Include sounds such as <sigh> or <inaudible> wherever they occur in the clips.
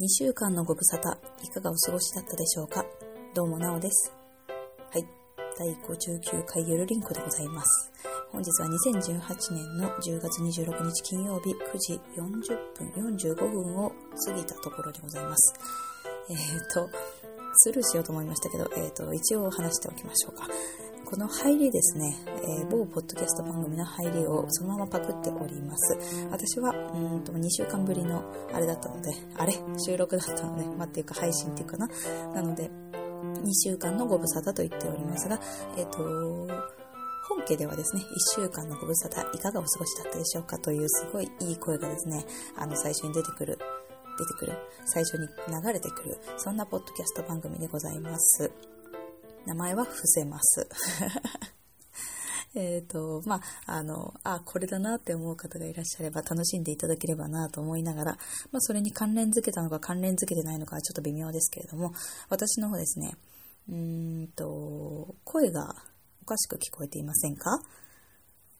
2週間のご無沙汰、いかがお過ごしだったでしょうか？どうもなおです。はい。第59回ゆるりんこでございます。本日は2018年の10月26日金曜日9時40分45分を過ぎたところでございます。えっ、ー、と、スルーしようと思いましたけど、えっ、ー、と、一応話しておきましょうか。この入りですね、えー、某ポッドキャスト番組の入りをそのままパクっております。私は、うんと、2週間ぶりのあれだったので、あれ？収録だったので、まあ、っていうか配信っていうかな？なので、2週間のご無沙汰と言っておりますが、えっ、ー、と、本家ではですね、1週間のご無沙汰いかがお過ごしだったでしょうかというすごいいい声がですね、あの最初に出てくる、出てくる、最初に流れてくる、そんなポッドキャスト番組でございます。名前は伏せます。<laughs> えっと、まあ、あの、あ、これだなって思う方がいらっしゃれば楽しんでいただければなと思いながら、まあ、それに関連づけたのか関連づけてないのかはちょっと微妙ですけれども、私の方ですね、うーんと、声がおかしく聞こえていませんか？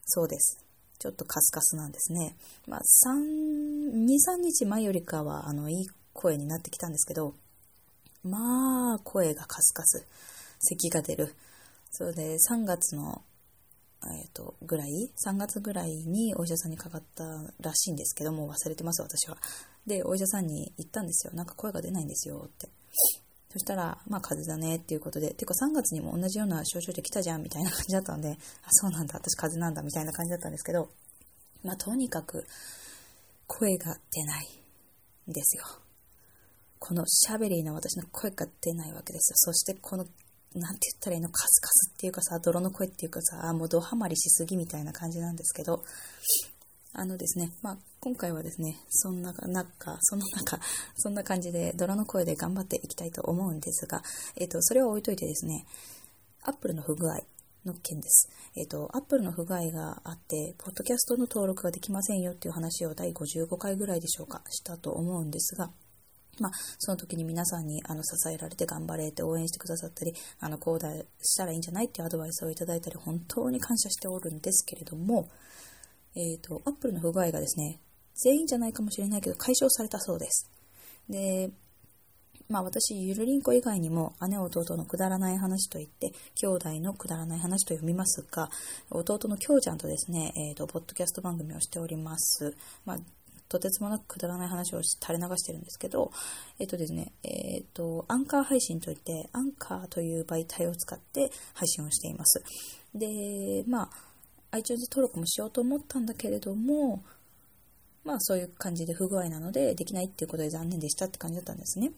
そうです。ちょっとカスカスなんですね。まあ、3、2、3日前よりかは、あの、いい声になってきたんですけど、まあ、声がカスカス。咳が出る。そうで、3月の、えっ、ー、と、ぐらい ?3 月ぐらいにお医者さんにかかったらしいんですけども、忘れてます、私は。で、お医者さんに言ったんですよ。なんか声が出ないんですよ、って。そしたら、まあ、風邪だねっていうことで、てか3月にも同じような症状で来たじゃんみたいな感じだったので、あ、そうなんだ、私風邪なんだみたいな感じだったんですけど、まあ、とにかく、声が出ないんですよ。このシャベリーな私の声が出ないわけですよ。そしてこのなんて言ったらいいの、カスカスっていうかさ、泥の声っていうかさ、もうドハマりしすぎみたいな感じなんですけど、あのですね、まあ、今回はですね、そんな中、その中、そんな感じで、泥の声で頑張っていきたいと思うんですが、えっ、ー、と、それは置いといてですね、アップルの不具合の件です。えっ、ー、と、アップルの不具合があって、ポッドキャストの登録ができませんよっていう話を第55回ぐらいでしょうか、したと思うんですが、まあ、その時に皆さんにあの支えられて頑張れって応援してくださったり、あの、こうだしたらいいんじゃないっていうアドバイスをいただいたり、本当に感謝しておるんですけれども、えっ、ー、と、アップルの不具合がですね、全員じゃないかもしれないけど解消されたそうです。で、まあ私、ゆるりんこ以外にも姉弟のくだらない話といって、兄弟のくだらない話と読みますが、弟のきょうちゃんとですね、えっ、ー、と、ポッドキャスト番組をしております。まあとてつもなくくだらない話を垂れ流してるんですけど、えっとですね、えっと、アンカー配信といって、アンカーという媒体を使って配信をしています。で、まあ、iTunes 登録もしようと思ったんだけれども、まあそういう感じで不具合なのでできないっていうことで残念でしたって感じだったんですね。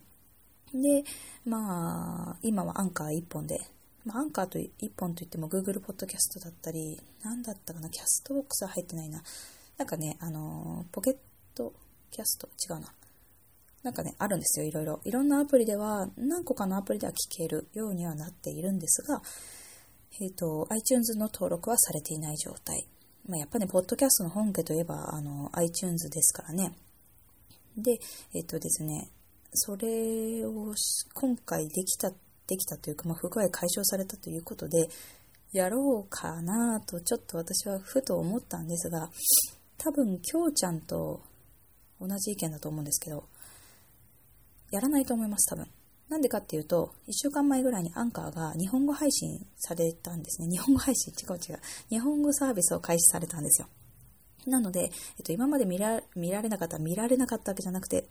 で、まあ、今はアンカー1本で、まあ、アンカーと1本といっても Google Podcast だったり、なんだったかな、キャストボックスは入ってないな。なんかね、あのポケットキャスト？違うな。なんかね、あるんですよ、いろいろ。いろんなアプリでは、何個かのアプリでは聞けるようにはなっているんですが、えっ、ー、と、iTunes の登録はされていない状態。まあ、やっぱ、ね、ポッドキャストの本家といえば、あの、iTunes ですからね。で、えっ、ー、とですね、それを今回できた、できたというか、まあ、不具合解消されたということで、やろうかなと、ちょっと私はふと思ったんですが、多分、きょうちゃんと同じ意見だと思うんですけど、やらないと思います、多分。なんでかっていうと、1週間前ぐらいにアンカーが日本語配信されたんですね。日本語配信、違う違う。日本語サービスを開始されたんですよ。なので、えっと、今まで見られなかった、見られなかったわけじゃなくて、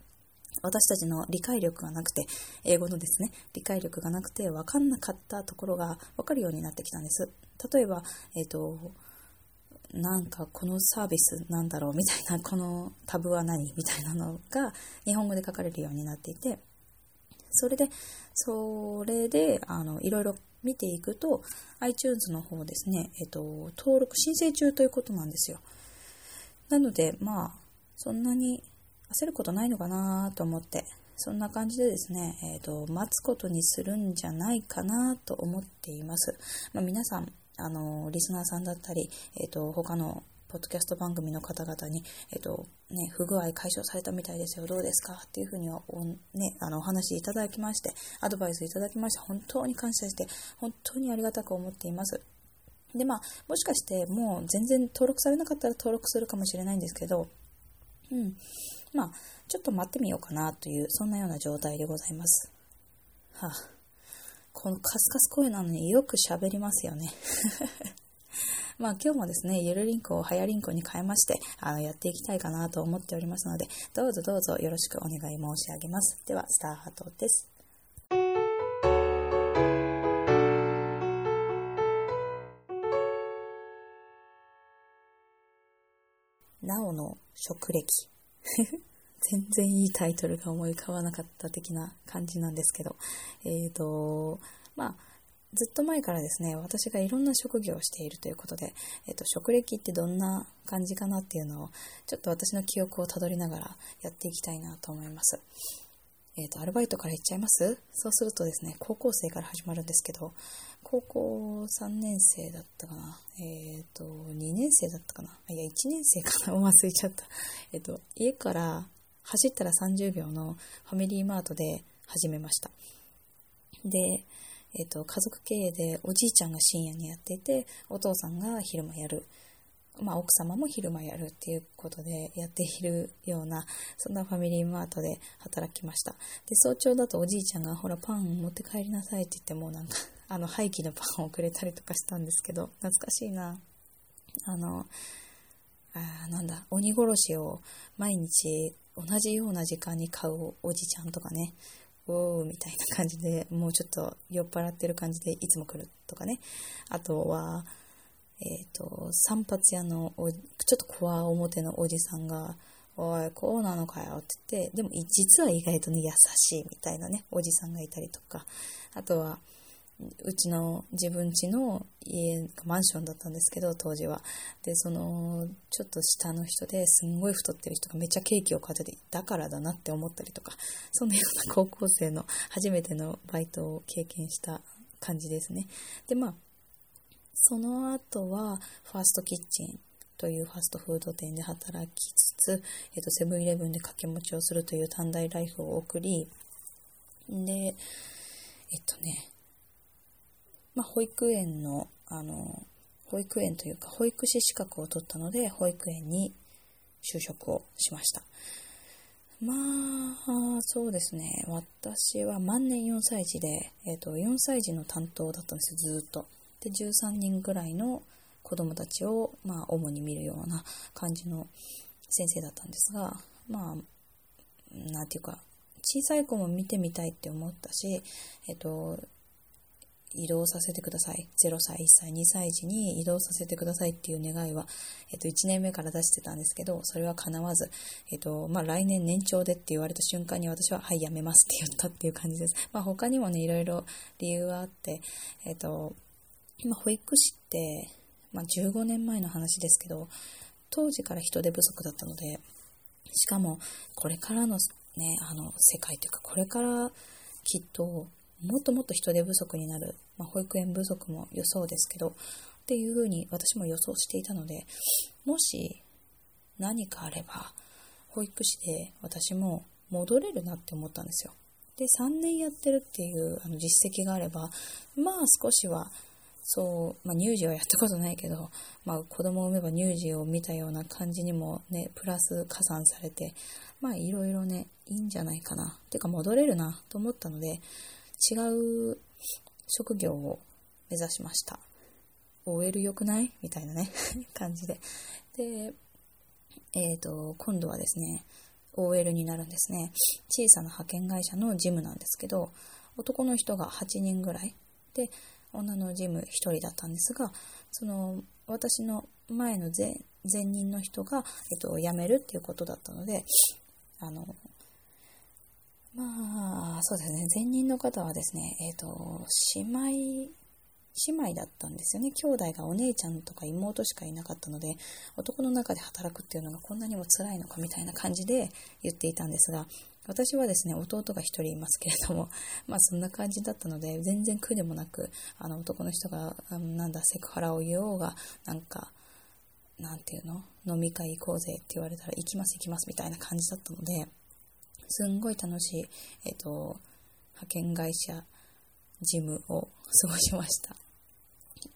私たちの理解力がなくて、英語のですね、理解力がなくて分かんなかったところが分かるようになってきたんです。例えば、えっ、と、なんかこのサービスなんだろうみたいな、このタブは何みたいなのが日本語で書かれるようになっていて、それで、それで、あの、いろいろ見ていくと、iTunes の方ですね、えっと、登録申請中ということなんですよ。なので、まあ、そんなに焦ることないのかなと思って、そんな感じでですね、えっ、と、待つことにするんじゃないかなと思っています。まあ、皆さん、あの、リスナーさんだったり、えっ、ー、と、他のポッドキャスト番組の方々に、えっ、ー、と、ね、不具合解消されたみたいですよ、どうですか？っていうふうにお、ね、あの、お話いただきまして、アドバイスいただきまして、本当に感謝して、本当にありがたく思っています。で、まあ、もしかしてもう全然登録されなかったら登録するかもしれないんですけど、うん。まあ、ちょっと待ってみようかなという、そんなような状態でございます。はあ、このカスカス声なのによく喋りますよね。<laughs> まあ今日もですね、ゆるりんこをはやりんこに変えまして、あの、やっていきたいかなと思っておりますので、どうぞどうぞよろしくお願い申し上げます。では、スターハートです。なおの職歴。<laughs> 全然いいタイトルが思い浮かばなかった的な感じなんですけど、えっ、ー、と、まあ、ずっと前からですね、私がいろんな職業をしているということで、えっ、と、職歴ってどんな感じかなっていうのを、ちょっと私の記憶をたどりながらやっていきたいなと思います。えっ、と、アルバイトから行っちゃいます？そうするとですね、高校生から始まるんですけど、高校3年生だったかな？えっ、と、2年生だったかな？いや、1年生かな？<laughs> 忘れちゃった。えっ、と、家から走ったら30秒のファミリーマートで始めました。で、えっ、と、家族経営でおじいちゃんが深夜にやっていて、お父さんが昼間やる。まあ、奥様も昼間やるっていうことでやっているような、そんなファミリーマートで働きました。で、早朝だとおじいちゃんが、ほら、パン持って帰りなさいって言っても、なんか、<laughs> あの、廃棄のパンをくれたりとかしたんですけど、懐かしいな。あの、あなんだ、鬼殺しを毎日同じような時間に買うおじちゃんとかね、おーみたいな感じで、もうちょっと酔っ払ってる感じでいつも来るとかね。あとは、えっ、ー、と、散髪屋のお、ちょっとこわ表のおじさんが、おい、こうなのかよって言って、でも実は意外とね、優しいみたいなね、おじさんがいたりとか、あとは、うちの自分家の家、マンションだったんですけど、当時は。で、その、ちょっと下の人ですんごい太ってる人がめっちゃケーキを買ってて、だからだなって思ったりとか、そんなような高校生の初めてのバイトを経験した感じですね。で、まあ、その後は、ファーストキッチンというファストフード店で働きつつ、えっと、セブンイレブンで掛け持ちをするという短大ライフを送り、で、えっとね、まあ、保育園の、あの、保育園というか、保育士資格を取ったので、保育園に就職をしました。まあ、そうですね。私は万年4歳児で、えっ、ー、と、4歳児の担当だったんですよ、ずっと。で、13人ぐらいの子供たちを、まあ、主に見るような感じの先生だったんですが、まあ、なんていうか、小さい子も見てみたいって思ったし、えっ、ー、と、移動させてください。0歳、1歳、2歳児に移動させてくださいっていう願いは、えっと、1年目から出してたんですけど、それは叶わず、えっと、まあ、来年年長でって言われた瞬間に私は、はい、やめますって言ったっていう感じです。まあ、他にもね、いろいろ理由はあって、えっと、今、保育士って、まあ、15年前の話ですけど、当時から人手不足だったので、しかも、これからのね、あの、世界というか、これからきっと、もっともっと人手不足になる、まあ、保育園不足も予想ですけど、っていうふうに私も予想していたので、もし何かあれば、保育士で私も戻れるなって思ったんですよ。で、3年やってるっていうあの実績があれば、まあ少しは、そう、まあ乳児はやったことないけど、まあ子供を産めば乳児を見たような感じにもね、プラス加算されて、まあいろいろね、いいんじゃないかな。てか戻れるなと思ったので、違う職業を目指しました。OL 良くない？みたいなね <laughs> 感じで。で、えっ、ー、と、今度はですね、OL になるんですね。小さな派遣会社の事務なんですけど、男の人が8人ぐらいで、女の事務1人だったんですが、その、私の前の前前任の人が、えっと、辞めるっていうことだったので、あの、まあ、そうですね。前任の方はですね、えっ、ー、と、姉妹、姉妹だったんですよね。兄弟がお姉ちゃんとか妹しかいなかったので、男の中で働くっていうのがこんなにも辛いのかみたいな感じで言っていたんですが、私はですね、弟が1人いますけれども、<laughs> まあそんな感じだったので、全然苦でもなく、あの男の人が、なんだ、セクハラを言おうが、なんか、なんていうの？飲み会行こうぜって言われたら行きます行きますみたいな感じだったので、すんごい楽しい、えっ、と、派遣会社事務を過ごしました。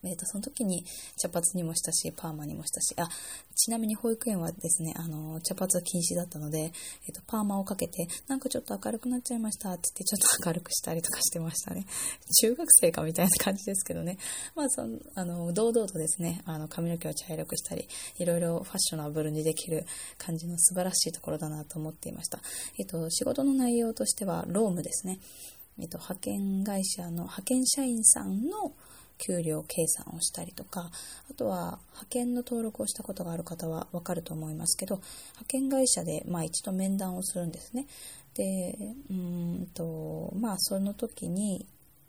えっ、ー、と、その時に茶髪にもしたし、パーマにもしたし、あ、ちなみに保育園はですね、あの、茶髪禁止だったので、えっ、ー、と、パーマをかけて、なんかちょっと明るくなっちゃいましたって言って、ちょっと明るくしたりとかしてましたね。中学生かみたいな感じですけどね。まあ、その、あの、堂々とですね、あの、髪の毛を茶色くしたり、いろいろファッショナブルにできる感じの素晴らしいところだなと思っていました。えっ、ー、と、仕事の内容としては、ロームですね。えっと、派遣会社の派遣社員さんの給料計算をしたりとか、あとは派遣の登録をしたことがある方はわかると思いますけど、派遣会社でまあ一度面談をするんですね。で、うんと、まあその時に、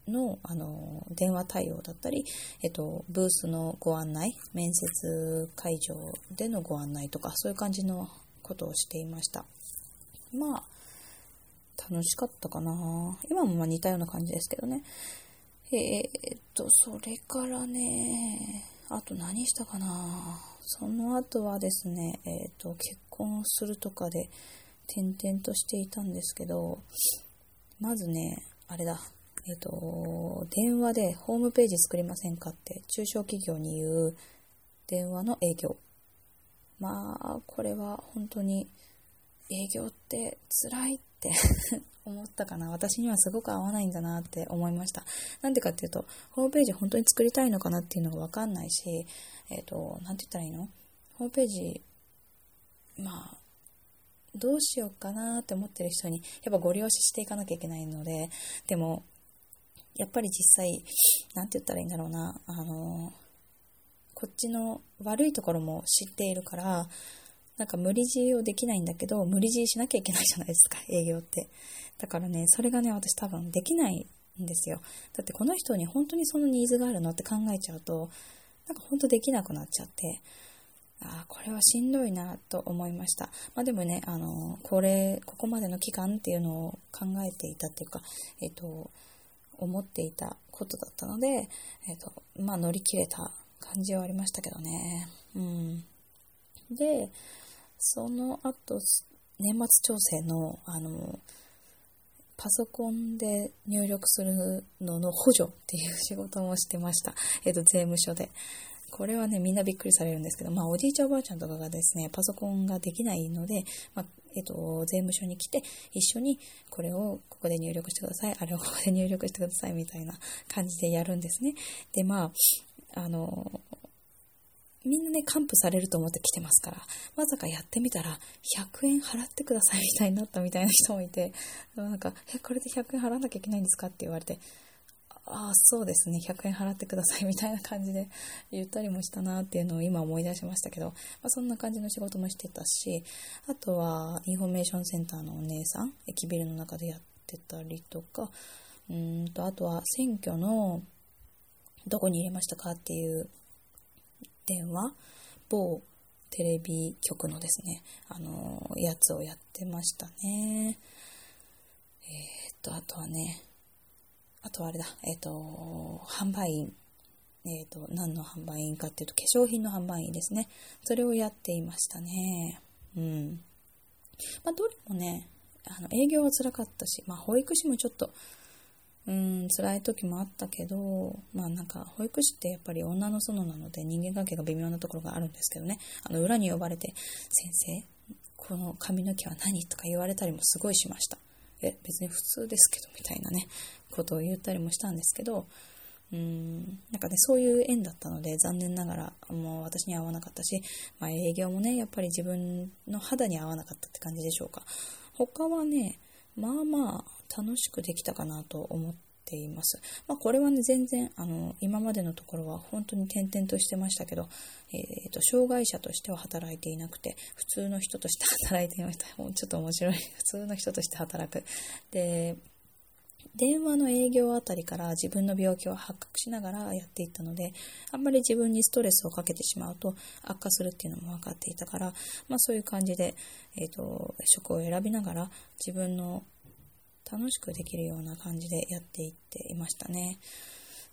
のあの電話対応だったり、えっと、ブースのご案内、面接会場でのご案内とか、そういう感じのことをしていました。まあ、楽しかったかな。今もまあ似たような感じですけどね。えー、っと、それからね、あと何したかな。その後はですね、えー、っと、結婚するとかで転々としていたんですけど、まずね、あれだ、えっと、電話でホームページ作りませんかって中小企業に言う電話の営業。まあ、これは本当に営業って辛いって思ったかな。私にはすごく合わないんだなって思いました。なんでかっていうと、ホームページ本当に作りたいのかなっていうのがわかんないし、えっ、ー、と、なんて言ったらいいの？ホームページ、まあ、どうしようかなって思ってる人に、やっぱご利用ししていかなきゃいけないので、でも、やっぱり実際、なんて言ったらいいんだろうな、あの、こっちの悪いところも知っているから、なんか無理強いをできないんだけど、無理強いしなきゃいけないじゃないですか、<laughs> 営業って。だからね、それがね、私多分できないんですよ。だってこの人に本当にそのニーズがあるのって考えちゃうと、なんか本当できなくなっちゃって、ああ、これはしんどいなと思いました。まあでもね、あの、これ、ここまでの期間っていうのを考えていたっていうか、えっ、と、思っていたことだったので、えっ、と、まあ乗り切れた感じはありましたけどね。うん。で、その後、年末調整の、あの、パソコンで入力するのの補助っていう仕事もしてました。えっ、と、税務署で。これはね、みんなびっくりされるんですけど、まあ、おじいちゃんおばあちゃんとかがですね、パソコンができないので、まあ、えっ、と、税務署に来て、一緒にこれをここで入力してください、あれをここで入力してください、みたいな感じでやるんですね。で、まあ、あの、みんなね、還付されると思って来てますから、まさかやってみたら、100円払ってくださいみたいになったみたいな人もいて、なんか、え、これで100円払わなきゃいけないんですかって言われて、ああ、そうですね、100円払ってくださいみたいな感じで言ったりもしたなっていうのを今思い出しましたけど、まあ、そんな感じの仕事もしてたし、あとは、インフォメーションセンターのお姉さん、駅ビルの中でやってたりとか、うんと、あとは選挙の、どこに入れましたかっていう電話、某テレビ局のですね、あのー、やつをやってましたね。えー、っと、あとはね、あとはあれだ、えー、っと、販売員。えっと、何の販売員かっていうと、化粧品の販売員ですね。それをやっていましたね。うん。まあ、どれもね、あの、営業は辛かったし、まあ、保育士もちょっと、うん、辛い時もあったけど、まあなんか、保育士ってやっぱり女の園なので人間関係が微妙なところがあるんですけどね、あの、裏に呼ばれて、先生、この髪の毛は何？とか言われたりもすごいしました。え、別に普通ですけど、みたいなね、ことを言ったりもしたんですけど、うん、なんかね、そういう縁だったので、残念ながら、もう私に合わなかったし、まあ営業もね、やっぱり自分の肌に合わなかったって感じでしょうか。他はね、まあまあ、楽しくできたかなと思っています。まあ、これはね、全然、あの、今までのところは本当に転々としてましたけど、えっ、ー、と、障害者としては働いていなくて、普通の人として働いていました。<laughs> もうちょっと面白い。普通の人として働く。で、電話の営業あたりから自分の病気を発覚しながらやっていったので、あんまり自分にストレスをかけてしまうと悪化するっていうのも分かっていたから、まあそういう感じで、えっ、ー、と、職を選びながら自分の楽しくできるような感じでやっていっていましたね。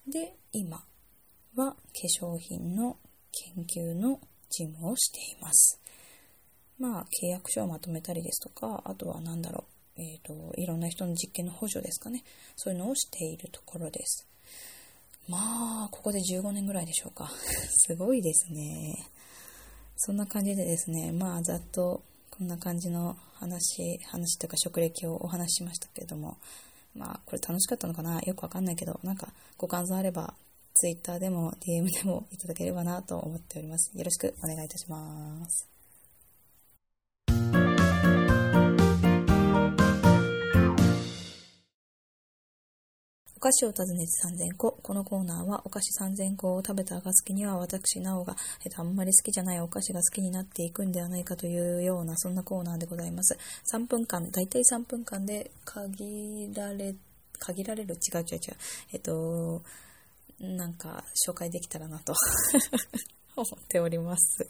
で、今は化粧品の研究の事務をしています。まあ、契約書をまとめたりですとか、あとは何だろう、えっ、ー、と、いろんな人の実験の補助ですかね。そういうのをしているところです。まあ、ここで15年ぐらいでしょうか。<laughs> すごいですね。そんな感じでですね、まあ、ざっとこんな感じの話、話というか職歴をお話ししましたけれども、まあ、これ楽しかったのかなよくわかんないけど、なんかご感想あれば、Twitter でも DM でもいただければなと思っております。よろしくお願いいたします。菓子を訪ねて3000個。このコーナーはお菓子3000個を食べた暁には私、なおが、えっと、あんまり好きじゃないお菓子が好きになっていくんではないかというような、そんなコーナーでございます。3分間、だいたい3分間で限られ、限られる違う違う違う。えっと、なんか紹介できたらなと <laughs> 思っております。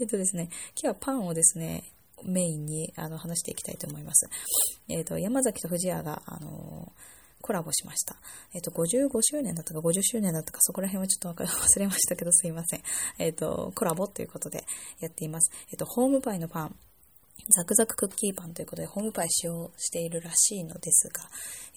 えっとですね、今日はパンをですね、メインにあの話していきたいと思います。えっ、と、山崎と藤谷が、あのーコラボしました。えっ、と、55周年だったか50周年だったか、そこら辺はちょっと <laughs> 忘れましたけど、すいません。えっ、と、コラボということでやっています。えっ、と、ホームパイのパン、ザクザククッキーパンということで、ホームパイ使用しているらしいのですが、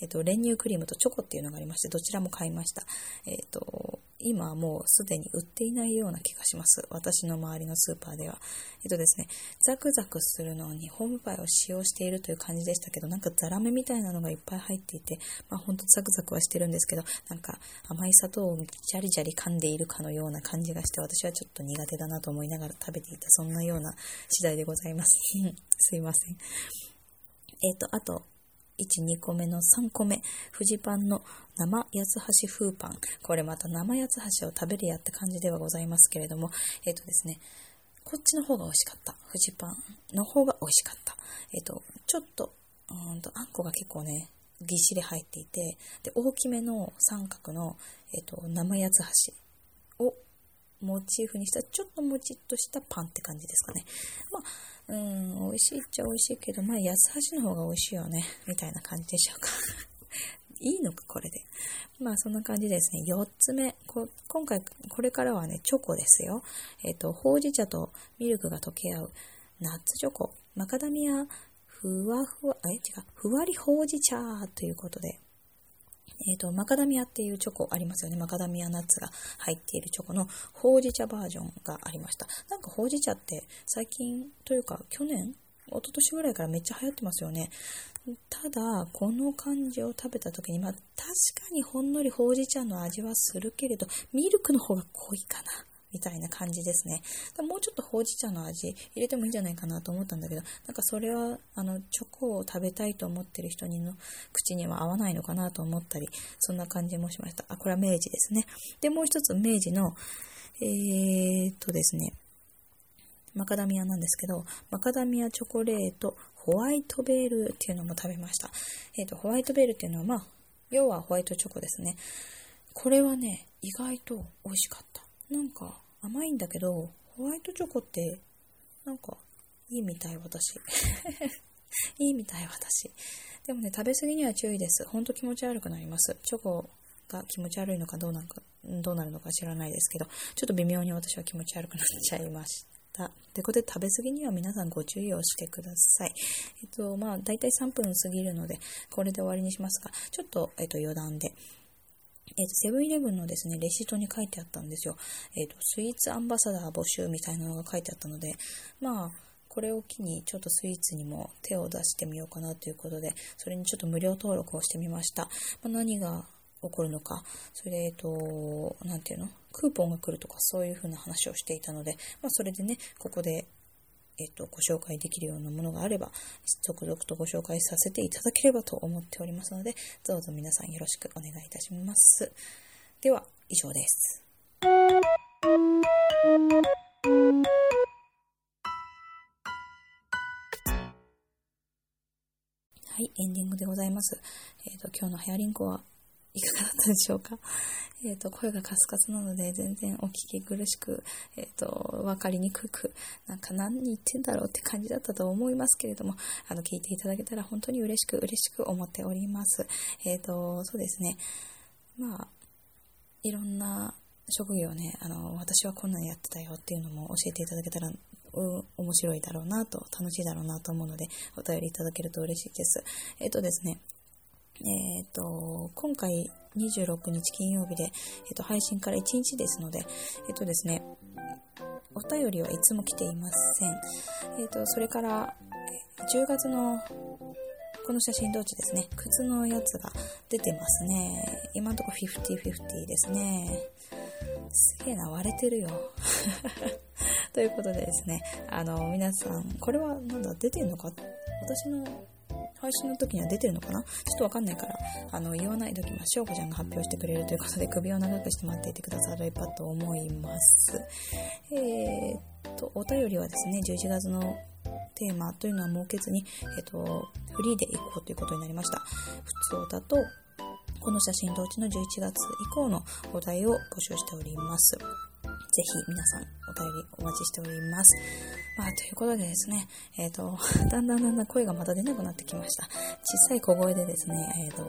えっ、と、練乳クリームとチョコっていうのがありまして、どちらも買いました。えっ、と、今はもうすでに売っていないような気がします。私の周りのスーパーでは。えっとですね、ザクザクするのにホームパイを使用しているという感じでしたけど、なんかザラメみたいなのがいっぱい入っていて、まあほんとザクザクはしてるんですけど、なんか甘い砂糖をジャリジャリ噛んでいるかのような感じがして、私はちょっと苦手だなと思いながら食べていた、そんなような次第でございます。<laughs> すいません。えっ、と、あと、1、2個目の3個目、フジパンの生八つ橋風パン。これまた生八つ橋を食べるやって感じではございますけれども、えっ、ー、とですね、こっちの方が美味しかった。フジパンの方が美味しかった。えっ、ー、と、ちょっと、うんと、あんこが結構ね、ぎっしり入っていて、で、大きめの三角の、えっ、ー、と、生八つ橋モチーフにしたちょっともちっとしたパンって感じですかね。まあ、うん、美味しいっちゃ美味しいけど、まあ、八つ橋の方が美味しいよね。みたいな感じでしょうか。<laughs> いいのか、これで。まあ、そんな感じですね。4つ目。今回、これからはね、チョコですよ。えっ、ー、と、ほうじ茶とミルクが溶け合う、ナッツチョコ。マカダミア、ふわふわ、え、違う、ふわりほうじ茶ということで。えっ、ー、と、マカダミアっていうチョコありますよね。マカダミアナッツが入っているチョコのほうじ茶バージョンがありました。なんかほうじ茶って最近というか去年一昨年ぐらいからめっちゃ流行ってますよね。ただ、この感じを食べた時に、まあ、確かにほんのりほうじ茶の味はするけれど、ミルクの方が濃いかな。みたいな感じですね。もうちょっとほうじ茶の味入れてもいいんじゃないかなと思ったんだけど、なんかそれは、あの、チョコを食べたいと思ってる人にの口には合わないのかなと思ったり、そんな感じもしました。あ、これは明治ですね。で、もう一つ明治の、えー、っとですね、マカダミアなんですけど、マカダミアチョコレートホワイトベールっていうのも食べました。えっ、と、ホワイトベールっていうのは、まあ、要はホワイトチョコですね。これはね、意外と美味しかった。なんか、甘いんだけど、ホワイトチョコって、なんか、いいみたい、私。<laughs> いいみたい、私。でもね、食べ過ぎには注意です。ほんと気持ち悪くなります。チョコが気持ち悪いのかどうなのか、どうなるのか知らないですけど、ちょっと微妙に私は気持ち悪くなっちゃいました。ということで、食べ過ぎには皆さんご注意をしてください。えっと、まあ、だいたい3分過ぎるので、これで終わりにしますが、ちょっと、えっと、余談で。えっ、と、セブンイレブンのですね、レシートに書いてあったんですよ。えっ、と、スイーツアンバサダー募集みたいなのが書いてあったので、まあ、これを機にちょっとスイーツにも手を出してみようかなということで、それにちょっと無料登録をしてみました。まあ、何が起こるのか、それで、えっ、と、なんていうの？クーポンが来るとかそういう風な話をしていたので、まあ、それでね、ここでえっと、ご紹介できるようなものがあれば、続々とご紹介させていただければと思っておりますので、どうぞ皆さんよろしくお願いいたします。では、以上です。はい、エンディングでございます。えっ、ー、と、今日のヘアリンクはいかがだったでしょうか？えっ、ー、と、声がカスカスなので全然お聞き苦しく、えっ、ー、と、わかりにくく、なんか何言ってんだろうって感じだったと思いますけれども、あの、聞いていただけたら本当に嬉しく嬉しく思っております。えっ、ー、と、そうですね。まあ、いろんな職業ね、あの、私はこんなんやってたよっていうのも教えていただけたら、うん、面白いだろうなと、楽しいだろうなと思うので、お便りいただけると嬉しいです。えっ、とですね、えっ、と、今回26日金曜日で、えっ、と、配信から1日ですので、えっ、とですね、お便りはいつも来ていません。えっ、と、それから、10月のこの写真同値ですね。靴のやつが出てますね。今のとこ50-50ですね。すげえな、割れてるよ。<laughs> ということでですね、あの、皆さん、これはなんだ、出てんのか？私の配信の時には出てるのかな？ちょっとわかんないから、あの、言わない時は、しょうこちゃんが発表してくれるということで、首を長くして待っていてくださればと思います。えー、っと、お便りはですね、11月のテーマというのは設けずに、えっと、フリーでいこうということになりました。普通だと、この写真同値の11月以降のお題を募集しております。ぜひ皆さんお便りお待ちしております。まあ、ということでですね、えっ、ー、と、<laughs> だんだんだんだん声がまた出なくなってきました。小さい小声でですね、えっ、ー、と、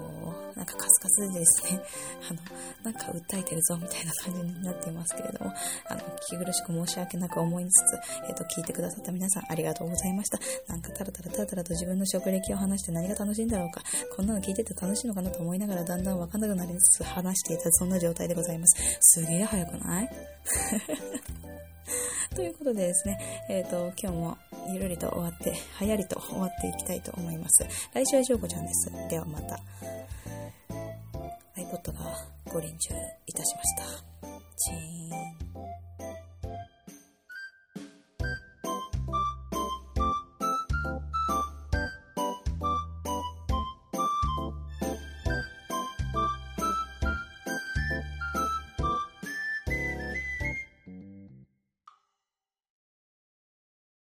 なんかカスカスでですね、<laughs> あの、なんか訴えてるぞみたいな感じになっていますけれども、あの、聞き苦しく申し訳なく思いつつ、えっ、ー、と、聞いてくださった皆さんありがとうございました。なんかタラタラタラタラと自分の職歴を話して何が楽しいんだろうか、こんなの聞いてて楽しいのかなと思いながらだんだんわかんなくなりつつ話していたそんな状態でございます。すげえ早くない？<laughs> ということでですね、えっ、ー、と、今日もゆるりと終わって、はやりと終わっていきたいと思います。来週はしょうこちゃんです。ではまた。iPod がご臨終いたしました。チーン。